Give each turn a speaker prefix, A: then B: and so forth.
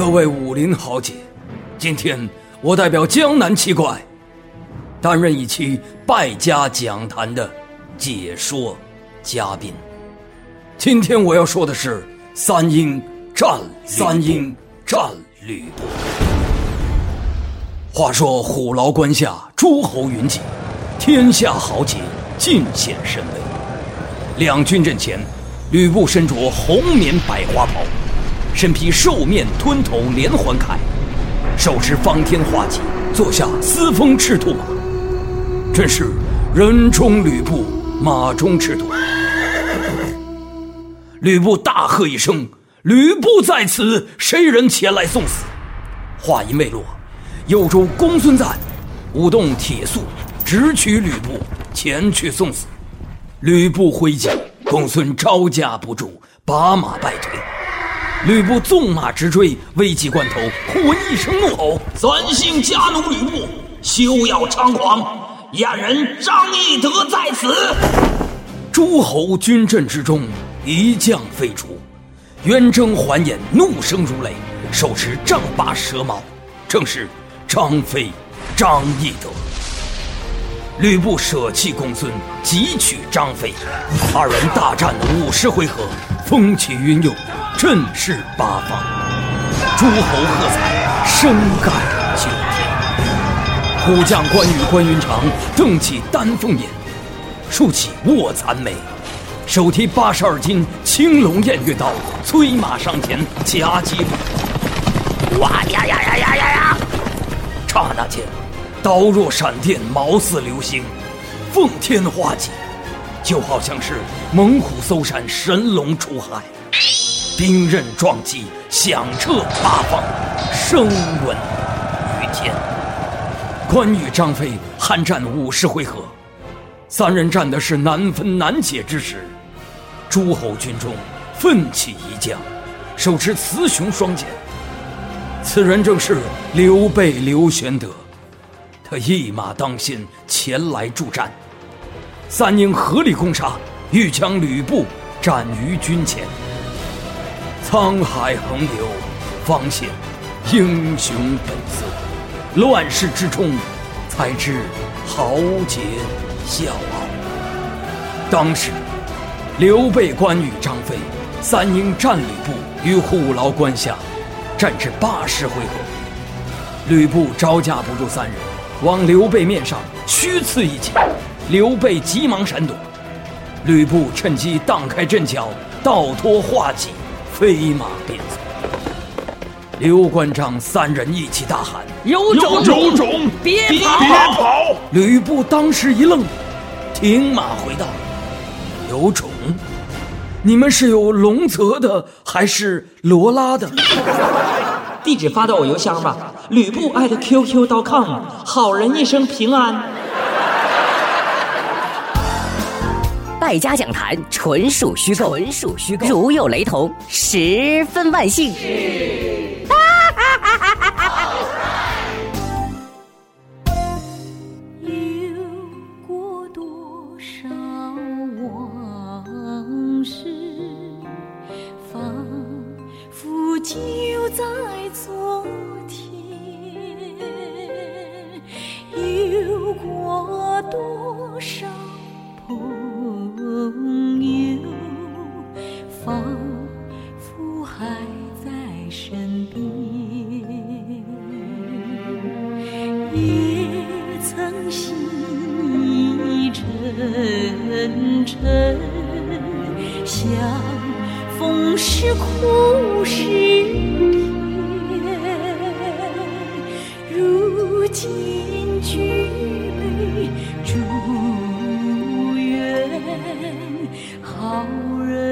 A: 各位武林豪杰，今天我代表江南七怪，担任一期败家讲坛的解说嘉宾。今天我要说的是三英战三英战吕布。话说虎牢关下诸侯云集，天下豪杰尽显神威。两军阵前，吕布身着红棉百花袍。身披兽面吞头连环铠，手持方天画戟，坐下嘶风赤兔马，真是人中吕布，马中赤兔。吕布大喝一声：“吕布在此，谁人前来送死？”话音未落，右州公孙瓒舞动铁素，直取吕布，前去送死。吕布挥戟，公孙招架不住，拔马败退。吕布纵马直追，危急关头，忽闻一声怒吼：“
B: 三姓家奴吕布，休要猖狂！燕人张翼德在此！”
A: 诸侯军阵之中，一将飞出，圆睁环眼，怒声如雷，手持丈八蛇矛，正是张飞、张翼德。吕布舍弃公孙，急取张飞，二人大战了五十回合，风起云涌。震势八方，诸侯喝彩，声盖九天。虎将关羽关云长瞪起丹凤眼，竖起卧蚕眉，手提八十二斤青龙偃月刀，催马上前夹击。哇呀呀呀呀呀呀！刹那间，刀若闪电，矛似流星，奉天化戟，就好像是猛虎搜山，神龙出海。兵刃撞击，响彻八方，声闻于天。关羽、张飞酣战五十回合，三人战的是难分难解之时。诸侯军中奋起一将，手持雌雄双剑，此人正是刘备刘玄德。他一马当先前来助战，三英合力攻杀，欲将吕布斩于军前。沧海横流，方显英雄本色。乱世之中，才知豪杰笑傲。当时，刘备、关羽、张飞三英战吕布于虎牢关下，战至八十回合。吕布招架不住三人，往刘备面上虚刺一戟，刘备急忙闪躲。吕布趁机荡开阵脚，倒拖画戟。飞马便走，刘关张三人一起大喊：“
B: 有种！
C: 有种！
B: 别
C: 跑！别跑！”
A: 吕布当时一愣，停马回道：“有种？你们是有龙泽的还是罗拉的？”
D: 地址发到我邮箱吧，吕布艾特 QQ.com，好人一生平安。
E: 败家讲坛纯属虚构，纯属虚构。如有雷同，十分万幸。
F: 有过多少朋友，仿佛还在身边，也曾心意沉沉，相逢是苦是甜，如今举杯祝。好人。